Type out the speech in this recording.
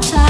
outside.